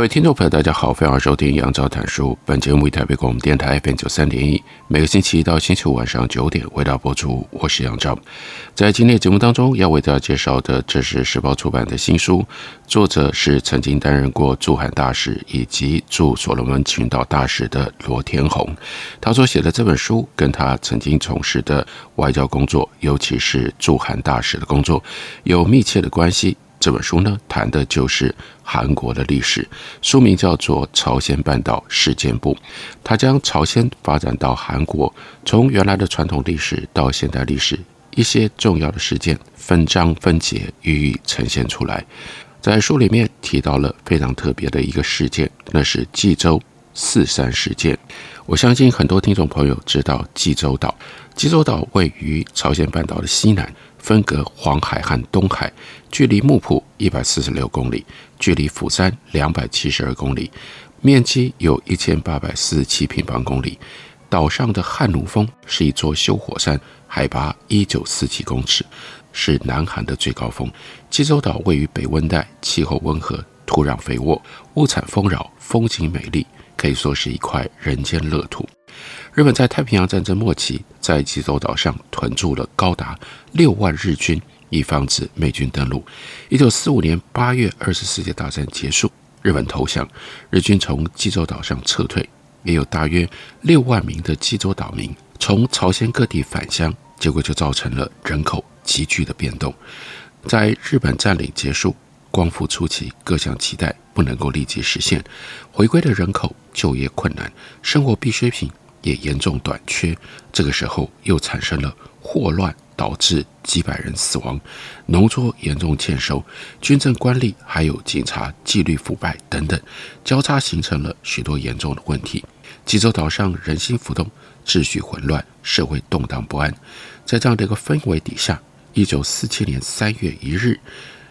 各位听众朋友，大家好，欢迎收听杨照谈书。本节目为台北广播电台 FM 九三点一，每个星期一到星期五晚上九点为大家播出。我是杨照。在今天的节目当中，要为大家介绍的，这是时报出版的新书，作者是曾经担任过驻韩大使以及驻所罗门群岛大使的罗天宏。他所写的这本书，跟他曾经从事的外交工作，尤其是驻韩大使的工作，有密切的关系。这本书呢，谈的就是韩国的历史，书名叫做《朝鲜半岛事件簿》，它将朝鲜发展到韩国，从原来的传统历史到现代历史一些重要的事件分章分节予以呈现出来。在书里面提到了非常特别的一个事件，那是济州四三事件。我相信很多听众朋友知道济州岛，济州岛位于朝鲜半岛的西南。分隔黄海和东海，距离木浦一百四十六公里，距离釜山两百七十二公里，面积有一千八百四十七平方公里。岛上的汉奴峰是一座休火山，海拔一九四七公尺，是南韩的最高峰。济州岛位于北温带，气候温和，土壤肥沃，物产丰饶，风景美丽，可以说是一块人间乐土。日本在太平洋战争末期，在济州岛上屯驻了高达六万日军，以防止美军登陆。一九四五年八月，二次世界大战结束，日本投降，日军从济州岛上撤退，也有大约六万名的济州岛民从朝鲜各地返乡，结果就造成了人口急剧的变动。在日本占领结束、光复初期，各项期待不能够立即实现，回归的人口就业困难，生活必需品。也严重短缺，这个时候又产生了霍乱，导致几百人死亡，农作严重欠收，军政官吏还有警察纪律腐败等等，交叉形成了许多严重的问题。济州岛上人心浮动，秩序混乱，社会动荡不安。在这样的一个氛围底下，一九四七年三月一日，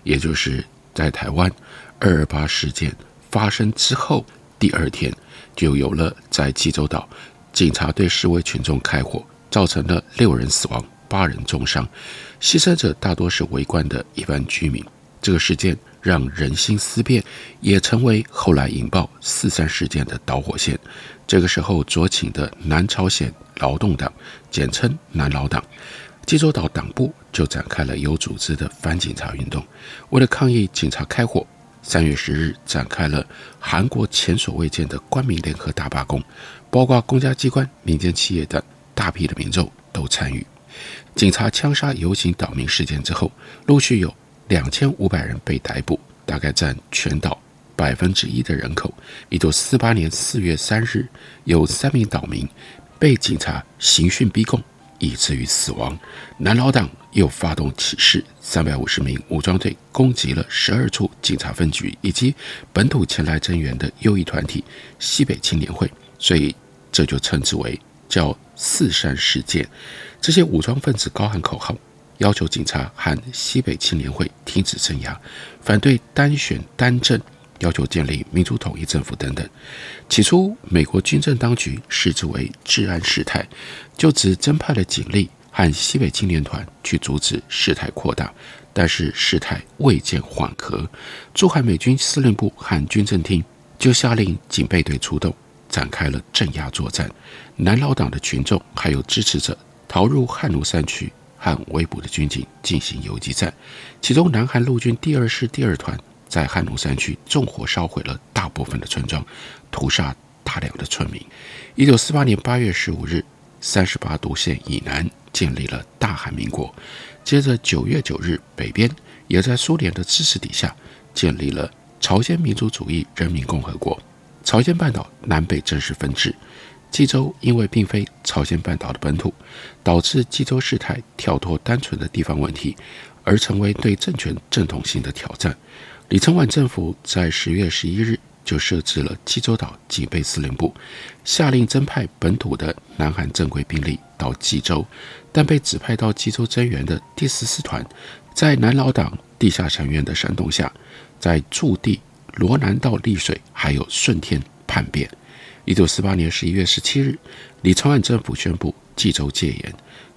也就是在台湾二二八事件发生之后第二天，就有了在济州岛。警察对示威群众开火，造成了六人死亡、八人重伤，牺牲者大多是围观的一般居民。这个事件让人心思变，也成为后来引爆四三事件的导火线。这个时候，左倾的南朝鲜劳动党（简称南劳党）济州岛党部就展开了有组织的反警察运动。为了抗议警察开火，三月十日展开了韩国前所未见的官民联合大罢工。包括公家机关、民间企业等大批的民众都参与。警察枪杀游行岛民事件之后，陆续有两千五百人被逮捕，大概占全岛百分之一的人口。一九四八年四月三日，有三名岛民被警察刑讯逼供，以至于死亡。南劳党又发动起事，三百五十名武装队攻击了十二处警察分局以及本土前来增援的右翼团体西北青年会。所以这就称之为叫四三事件。这些武装分子高喊口号，要求警察和西北青年会停止镇压，反对单选单政，要求建立民主统一政府等等。起初，美国军政当局视之为治安事态，就只增派了警力和西北青年团去阻止事态扩大。但是事态未见缓和，驻韩美军司令部和军政厅就下令警备队出动。展开了镇压作战，南劳党的群众还有支持者逃入汉奴山区，和围捕的军警进行游击战。其中，南韩陆军第二师第二团在汉奴山区纵火烧毁了大部分的村庄，屠杀大量的村民。一九四八年八月十五日，三十八度线以南建立了大韩民国。接着九月九日，北边也在苏联的支持底下建立了朝鲜民主主义人民共和国。朝鲜半岛南北正式分治，济州因为并非朝鲜半岛的本土，导致济州事态跳脱单纯的地方问题，而成为对政权正统性的挑战。李承晚政府在十月十一日就设置了济州岛警备司令部，下令增派本土的南韩正规兵力到济州，但被指派到济州增援的第十四团，在南老党地下成员的煽动下，在驻地罗南道丽水还有顺天叛变。一九四八年十一月十七日，李承晚政府宣布济州戒严。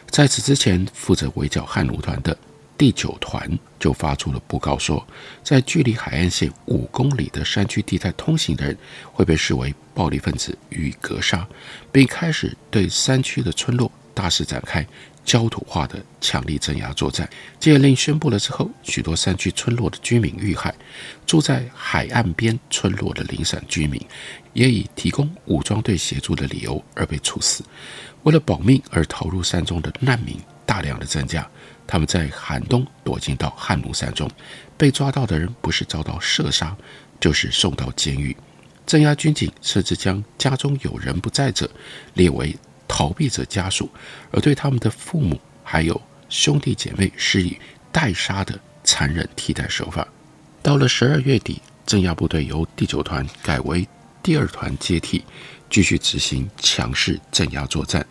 在此之前，负责围剿汉奴团的第九团就发出了布告说，在距离海岸线五公里的山区地带通行的人会被视为暴力分子予以格杀，并开始对山区的村落大肆展开焦土化的强力镇压作战。戒令宣布了之后，许多山区村落的居民遇害，住在海岸边村落的零散居民。也以提供武装队协助的理由而被处死。为了保命而逃入山中的难民大量的增加，他们在寒冬躲进到汉奴山中，被抓到的人不是遭到射杀，就是送到监狱。镇压军警甚至将家中有人不在者列为逃避者家属，而对他们的父母还有兄弟姐妹施以代杀的残忍替代手法。到了十二月底，镇压部队由第九团改为。第二团接替，继续执行强势镇压作战。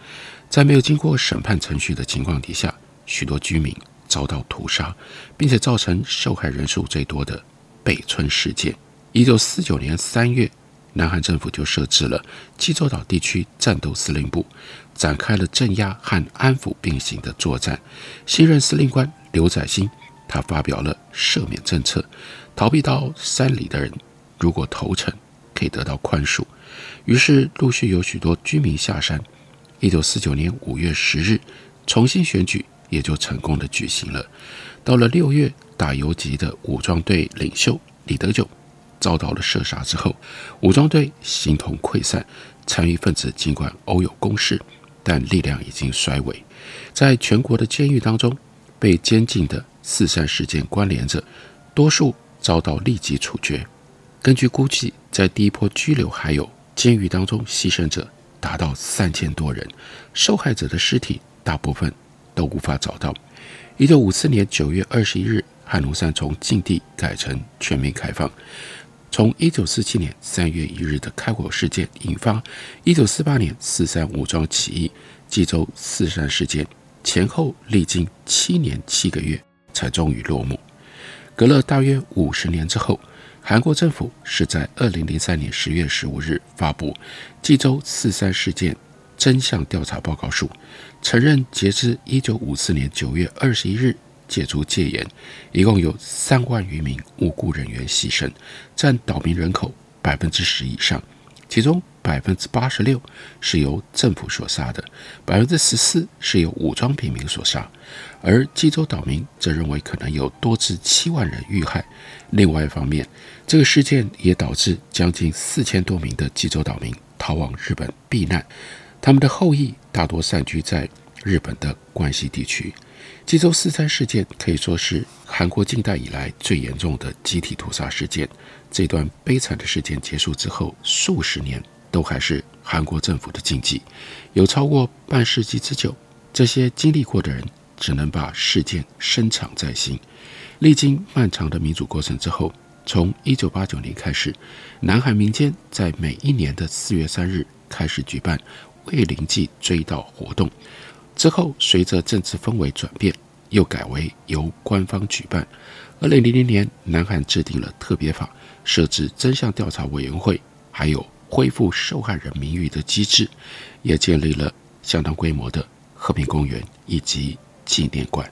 在没有经过审判程序的情况底下，许多居民遭到屠杀，并且造成受害人数最多的北村事件。一九四九年三月，南韩政府就设置了济州岛地区战斗司令部，展开了镇压和安抚并行的作战。新任司令官刘载欣，他发表了赦免政策，逃避到山里的人，如果投诚。可以得到宽恕，于是陆续有许多居民下山。一九四九年五月十日，重新选举也就成功的举行了。到了六月，打游击的武装队领袖李德炯遭到了射杀之后，武装队形同溃散，残余分子尽管偶有攻势，但力量已经衰微。在全国的监狱当中，被监禁的四三事件关联者，多数遭到立即处决。根据估计，在第一波拘留还有监狱当中牺牲者达到三千多人，受害者的尸体大部分都无法找到。一九五四年九月二十一日，汉奴山从禁地改成全面开放。从一九四七年三月一日的开火事件引发一九四八年四三武装起义，济州四三事件前后历经七年七个月才终于落幕。隔了大约五十年之后。韩国政府是在二零零三年十月十五日发布《济州四三事件真相调查报告书》，承认截至一九五四年九月二十一日解除戒严，一共有三万余名无辜人员牺牲，占岛民人口百分之十以上，其中百分之八十六是由政府所杀的，百分之十四是由武装平民所杀，而济州岛民则认为可能有多至七万人遇害。另外一方面，这个事件也导致将近四千多名的济州岛民逃往日本避难，他们的后裔大多散居在日本的关西地区。济州四三事件可以说是韩国近代以来最严重的集体屠杀事件。这段悲惨的事件结束之后，数十年都还是韩国政府的禁忌，有超过半世纪之久。这些经历过的人只能把事件深藏在心。历经漫长的民主过程之后，从一九八九年开始，南韩民间在每一年的四月三日开始举办慰灵祭追悼活动。之后，随着政治氛围转变，又改为由官方举办。二零零零年，南韩制定了特别法，设置真相调查委员会，还有恢复受害人名誉的机制，也建立了相当规模的和平公园以及纪念馆。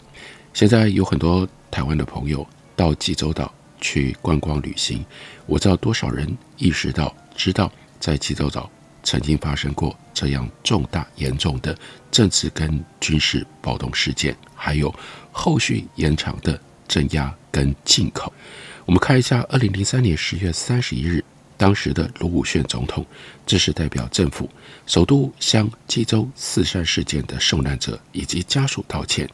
现在有很多台湾的朋友到济州岛去观光旅行，我知道多少人意识到、知道在济州岛曾经发生过这样重大、严重的政治跟军事暴动事件，还有后续延长的镇压跟进口。我们看一下，二零零三年十月三十一日，当时的卢武铉总统正式代表政府首度向济州四山事件的受难者以及家属道歉。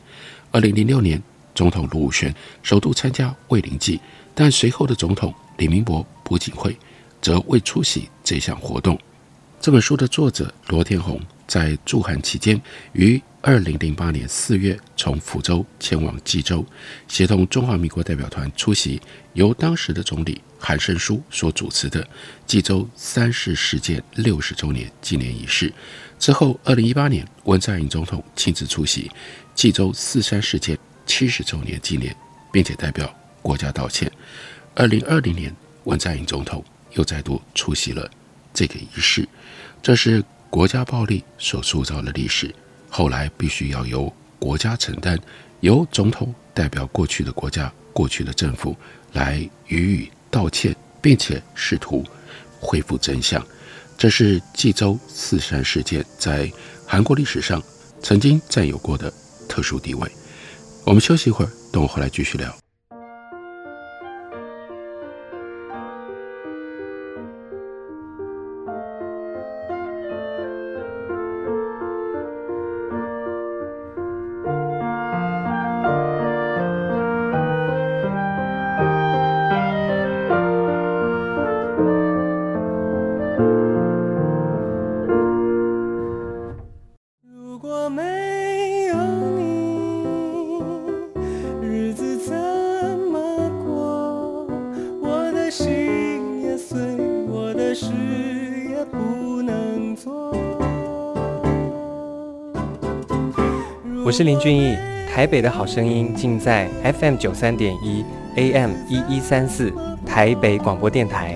二零零六年，总统卢武铉首度参加慰灵祭，但随后的总统李明博朴槿惠则未出席这项活动。这本书的作者罗天鸿在驻韩期间，于二零零八年四月从福州前往济州，协同中华民国代表团出席由当时的总理韩胜书所主持的济州三世事件六十周年纪念仪式。之后，二零一八年文在寅总统亲自出席济州四三事件七十周年纪念，并且代表国家道歉。二零二零年，文在寅总统又再度出席了这个仪式，这是。国家暴力所塑造的历史，后来必须要由国家承担，由总统代表过去的国家、过去的政府来予以道歉，并且试图恢复真相。这是济州四山事件在韩国历史上曾经占有过的特殊地位。我们休息一会儿，等我回来继续聊。我是林俊逸，台北的好声音尽在 FM 九三点一 AM 一一三四台北广播电台。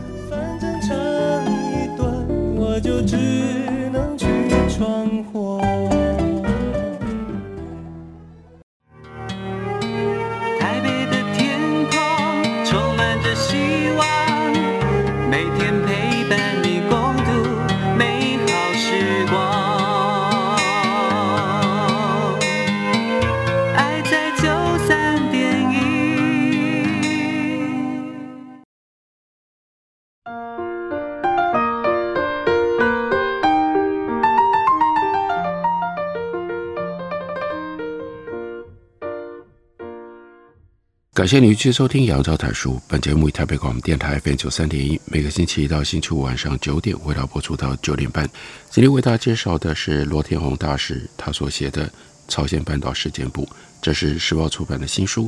感谢您继续收听杨照谈书。本节目以台北广播电台 FM 九三点一，每个星期一到星期五晚上九点，为大家播出到九点半。今天为大家介绍的是罗天鸿大师他所写的《朝鲜半岛事件簿》，这是时报出版的新书。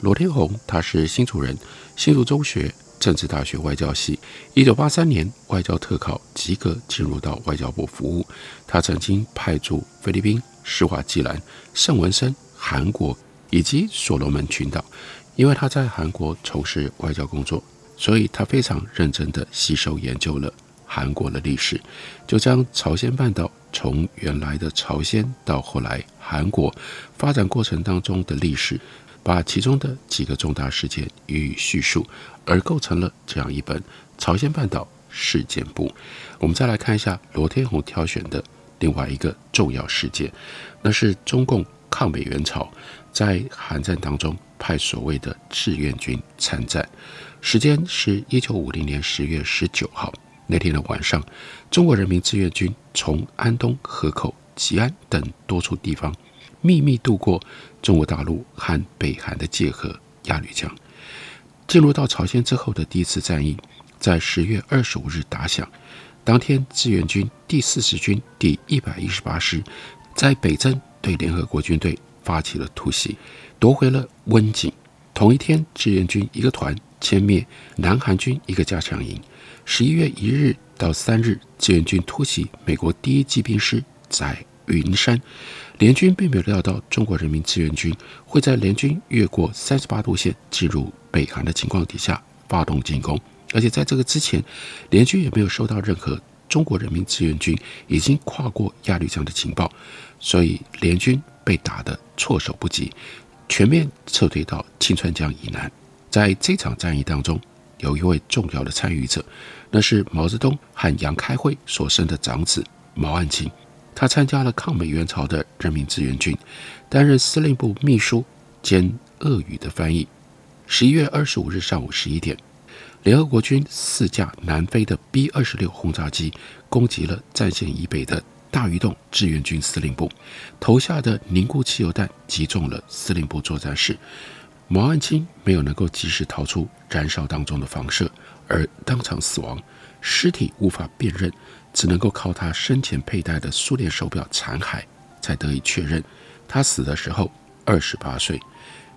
罗天鸿他是新竹人，新竹中学政治大学外交系，一九八三年外交特考及格，进入到外交部服务。他曾经派驻菲律宾、施瓦季兰、圣文森、韩国以及所罗门群岛。因为他在韩国从事外交工作，所以他非常认真地吸收研究了韩国的历史，就将朝鲜半岛从原来的朝鲜到后来韩国发展过程当中的历史，把其中的几个重大事件予以叙述，而构成了这样一本《朝鲜半岛事件簿》。我们再来看一下罗天鸿挑选的另外一个重要事件，那是中共抗美援朝在韩战当中。派所谓的志愿军参战，时间是一九五零年十月十九号那天的晚上，中国人民志愿军从安东、河口、吉安等多处地方秘密渡过中国大陆和北韩的界河鸭绿江，进入到朝鲜之后的第一次战役，在十月二十五日打响。当天，志愿军第四十军第一百一十八师在北镇对联合国军队发起了突袭。夺回了温井。同一天，志愿军一个团歼灭南韩军一个加强营。十一月一日到三日，志愿军突袭美国第一骑兵师在云山。联军并没有料到中国人民志愿军会在联军越过三十八度线进入北韩的情况底下发动进攻，而且在这个之前，联军也没有收到任何中国人民志愿军已经跨过鸭绿江的情报，所以联军被打得措手不及。全面撤退到清川江以南。在这场战役当中，有一位重要的参与者，那是毛泽东和杨开慧所生的长子毛岸青。他参加了抗美援朝的人民志愿军，担任司令部秘书兼俄语的翻译。十一月二十五日上午十一点，联合国军四架南非的 B 二十六轰炸机攻击了战线以北的。大鱼洞志愿军司令部投下的凝固汽油弹击中了司令部作战室，毛岸青没有能够及时逃出燃烧当中的房舍，而当场死亡。尸体无法辨认，只能够靠他生前佩戴的苏联手表残骸才得以确认。他死的时候二十八岁，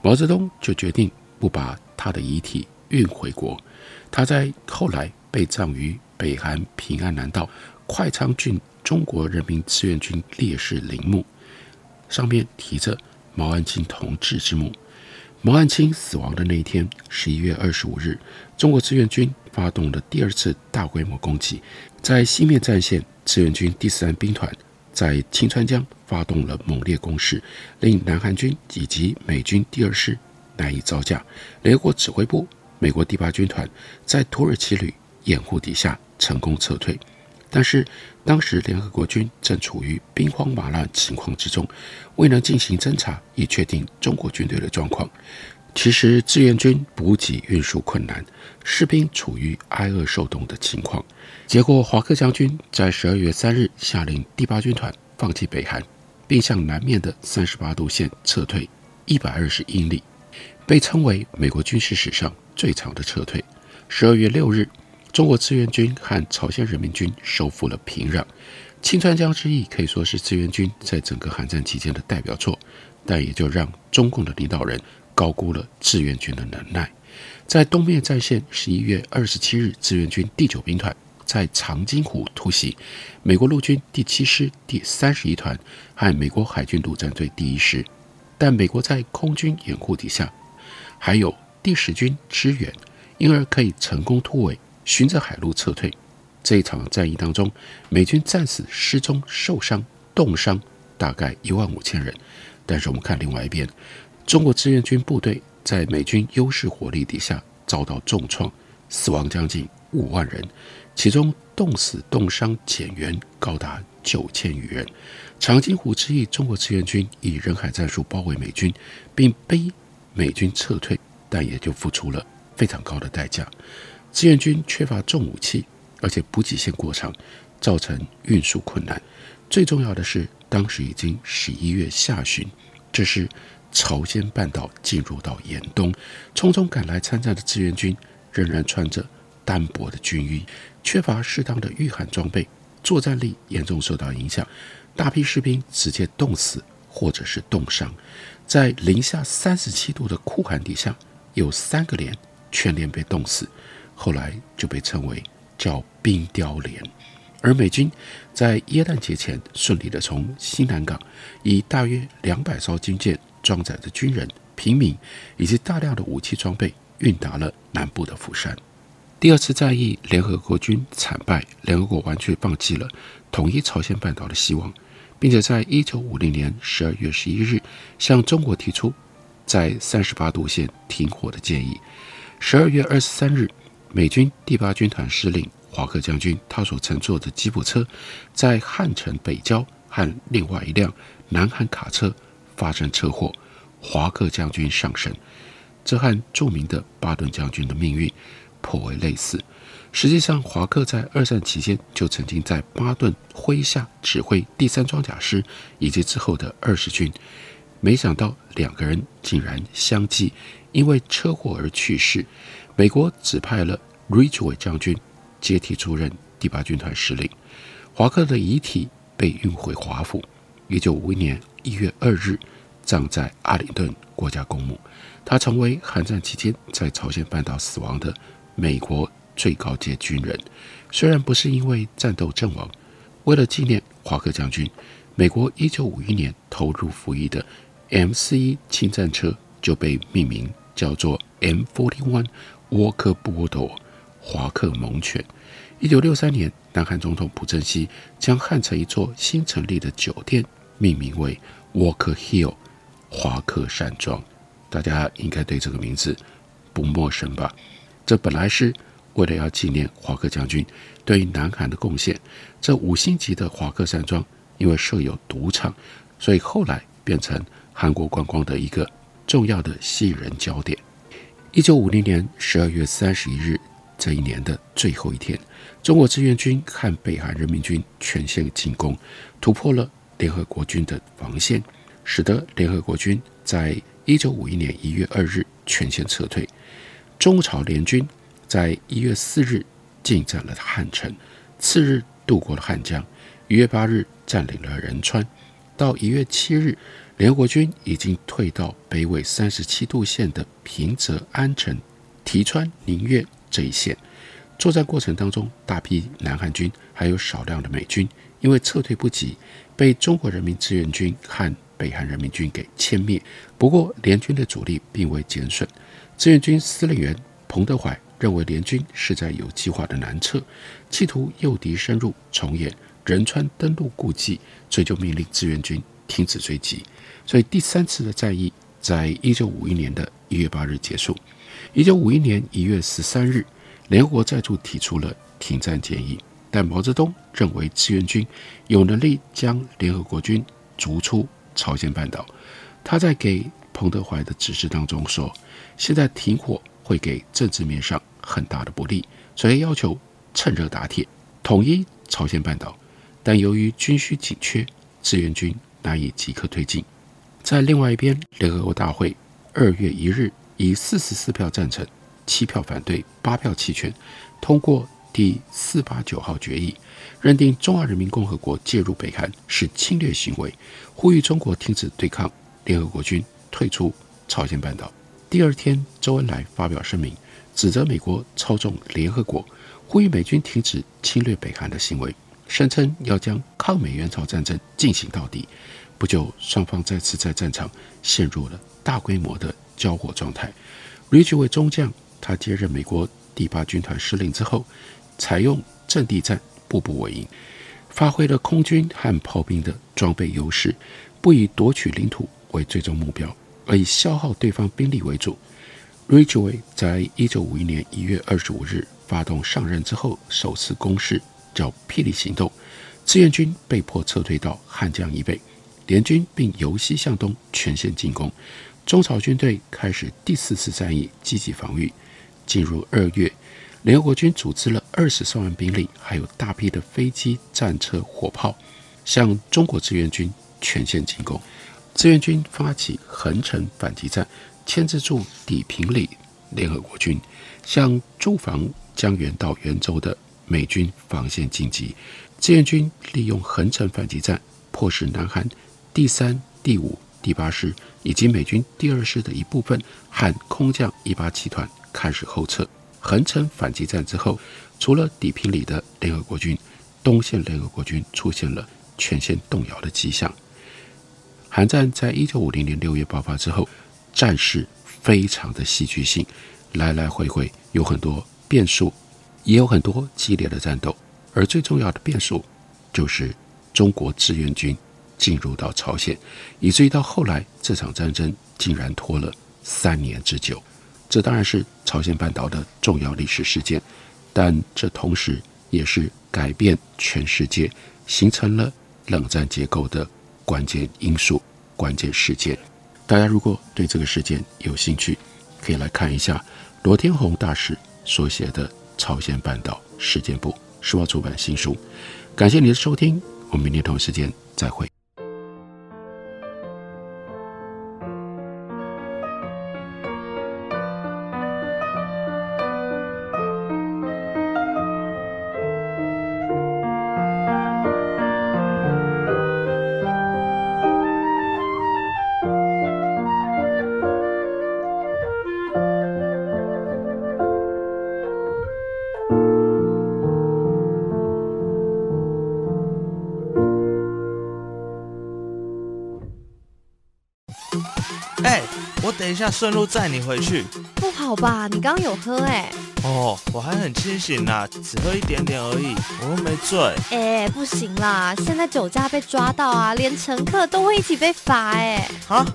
毛泽东就决定不把他的遗体运回国。他在后来被葬于北韩平安南道快昌郡中国人民志愿军烈士陵墓，上面题着毛岸青同志之墓。毛岸青死亡的那一天，十一月二十五日，中国志愿军发动了第二次大规模攻击，在西面战线，志愿军第三兵团在清川江发动了猛烈攻势，令南韩军以及美军第二师难以招架。联合国指挥部、美国第八军团在土耳其旅掩护底下成功撤退。但是当时联合国军正处于兵荒马乱情况之中，未能进行侦查以确定中国军队的状况。其实志愿军补给运输困难，士兵处于挨饿受冻的情况。结果华克将军在十二月三日下令第八军团放弃北韩，并向南面的三十八度线撤退一百二十英里，被称为美国军事史上最长的撤退。十二月六日。中国志愿军和朝鲜人民军收复了平壤，清川江之役可以说是志愿军在整个韩战期间的代表作，但也就让中共的领导人高估了志愿军的能耐。在东面战线，十一月二十七日，志愿军第九兵团在长津湖突袭美国陆军第七师第三十一团和美国海军陆战队第一师，但美国在空军掩护底下，还有第十军支援，因而可以成功突围。循着海路撤退，这一场战役当中，美军战死、失踪、受伤、冻伤大概一万五千人。但是我们看另外一边，中国志愿军部队在美军优势火力底下遭到重创，死亡将近五万人，其中冻死、冻伤减员高达九千余人。长津湖之役，中国志愿军以人海战术包围美军，并逼美军撤退，但也就付出了非常高的代价。志愿军缺乏重武器，而且补给线过长，造成运输困难。最重要的是，当时已经十一月下旬，这是朝鲜半岛进入到严冬，匆匆赶来参战的志愿军仍然穿着单薄的军衣，缺乏适当的御寒装备，作战力严重受到影响。大批士兵直接冻死或者是冻伤，在零下三十七度的酷寒底下，有三个连全连被冻死。后来就被称为叫冰雕连，而美军在耶诞节前顺利地从新南港以大约两百艘军舰装载着军人、平民以及大量的武器装备运达了南部的釜山。第二次战役，联合国军惨败，联合国完全放弃了统一朝鲜半岛的希望，并且在一九五零年十二月十一日向中国提出在三十八度线停火的建议。十二月二十三日。美军第八军团司令华克将军，他所乘坐的吉普车，在汉城北郊和另外一辆南韩卡车发生车祸，华克将军丧生。这和著名的巴顿将军的命运颇为类似。实际上，华克在二战期间就曾经在巴顿麾下指挥第三装甲师以及之后的二十军，没想到两个人竟然相继因为车祸而去世。美国指派了 Ridgway 将军接替出任第八军团司令。华克的遗体被运回华府，一九五一年一月二日葬在阿灵顿国家公墓。他成为韩战期间在朝鲜半岛死亡的美国最高阶军人。虽然不是因为战斗阵亡，为了纪念华克将军，美国一九五一年投入服役的 M 四一轻战车就被命名叫做 M forty one。Walker Bulldog 华克猛犬。一九六三年，南韩总统朴正熙将汉城一座新成立的酒店命名为 Walker Hill 华克山庄。大家应该对这个名字不陌生吧？这本来是为了要纪念华克将军对于南韩的贡献。这五星级的华克山庄因为设有赌场，所以后来变成韩国观光的一个重要的吸引人焦点。一九五零年十二月三十一日，这一年的最后一天，中国志愿军和北韩人民军全线进攻，突破了联合国军的防线，使得联合国军在一九五一年一月二日全线撤退。中朝联军在一月四日进占了汉城，次日渡过了汉江，一月八日占领了仁川。到一月七日，联合国军已经退到北纬三十七度线的平泽、安城、提川、宁越这一线。作战过程当中，大批南汉军还有少量的美军，因为撤退不及，被中国人民志愿军和北韩人民军给歼灭。不过，联军的主力并未减损。志愿军司令员彭德怀认为联军是在有计划的南撤，企图诱敌深入，重演仁川登陆故伎，所以就命令志愿军停止追击。所以第三次的战役在一九五一年的一月八日结束。一九五一年一月十三日，联合国再度提出了停战建议，但毛泽东认为志愿军有能力将联合国军逐出朝鲜半岛。他在给彭德怀的指示当中说：“现在停火会给政治面上很大的不利，所以要求趁热打铁，统一朝鲜半岛。但由于军需紧缺，志愿军难以即刻推进。”在另外一边，联合国大会二月一日以四十四票赞成、七票反对、八票弃权，通过第四八九号决议，认定中华人民共和国介入北韩是侵略行为，呼吁中国停止对抗。联合国军退出朝鲜半岛。第二天，周恩来发表声明，指责美国操纵联合国，呼吁美军停止侵略北韩的行为，声称要将抗美援朝战争进行到底。不久，双方再次在战场陷入了大规模的交火状态。Ridgway 中将，他接任美国第八军团司令之后，采用阵地战，步步为营，发挥了空军和炮兵的装备优势，不以夺取领土为最终目标，而以消耗对方兵力为主。Ridgway 在一九五一年一月二十五日发动上任之后首次攻势，叫“霹雳行动”，志愿军被迫撤退到汉江以北，联军并由西向东全线进攻。中朝军队开始第四次战役，积极防御。进入二月，联合国军组织了二十三万兵力，还有大批的飞机、战车、火炮，向中国志愿军全线进攻。志愿军发起横城反击战，牵制住砥平里联合国军，向驻防江原到元州的美军防线进击。志愿军利用横城反击战，迫使南韩第三、第五、第八师以及美军第二师的一部分和空降一八七团开始后撤。横城反击战之后，除了底平里的联合国军，东线联合国军出现了全线动摇的迹象。韩战在一九五零年六月爆发之后，战事非常的戏剧性，来来回回有很多变数，也有很多激烈的战斗。而最重要的变数，就是中国志愿军进入到朝鲜，以至于到后来这场战争竟然拖了三年之久。这当然是朝鲜半岛的重要历史事件，但这同时也是改变全世界、形成了冷战结构的。关键因素、关键事件，大家如果对这个事件有兴趣，可以来看一下罗天宏大使所写的《朝鲜半岛事件部》，时报出版新书。感谢你的收听，我们明天同一时间再会。等一下，顺路载你回去。不好吧？你刚刚有喝哎、欸？哦，我还很清醒呐，只喝一点点而已，我又没醉。哎、欸，不行啦，现在酒驾被抓到啊，连乘客都会一起被罚哎。啊？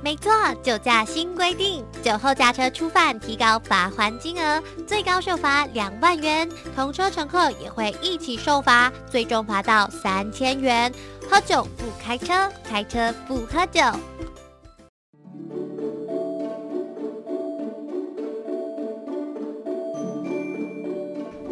没错，酒驾新规定，酒后驾车初犯提高罚还金额，最高受罚两万元，同车乘客也会一起受罚，最终罚到三千元。喝酒不开车，开车不喝酒。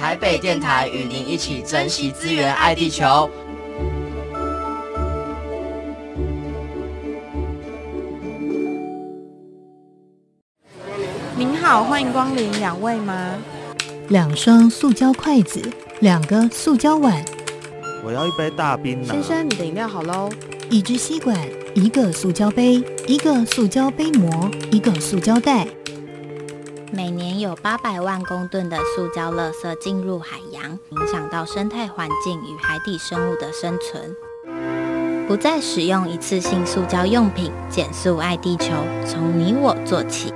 台北电台与您一起珍惜资源，爱地球。您好，欢迎光临，两位吗？两双塑胶筷子，两个塑胶碗。我要一杯大冰拿。先生，你的饮料好喽。一支吸管，一个塑胶杯，一个塑胶杯膜，一个塑胶袋。每年有八百万公吨的塑胶垃圾进入海洋，影响到生态环境与海底生物的生存。不再使用一次性塑胶用品，减速爱地球，从你我做起。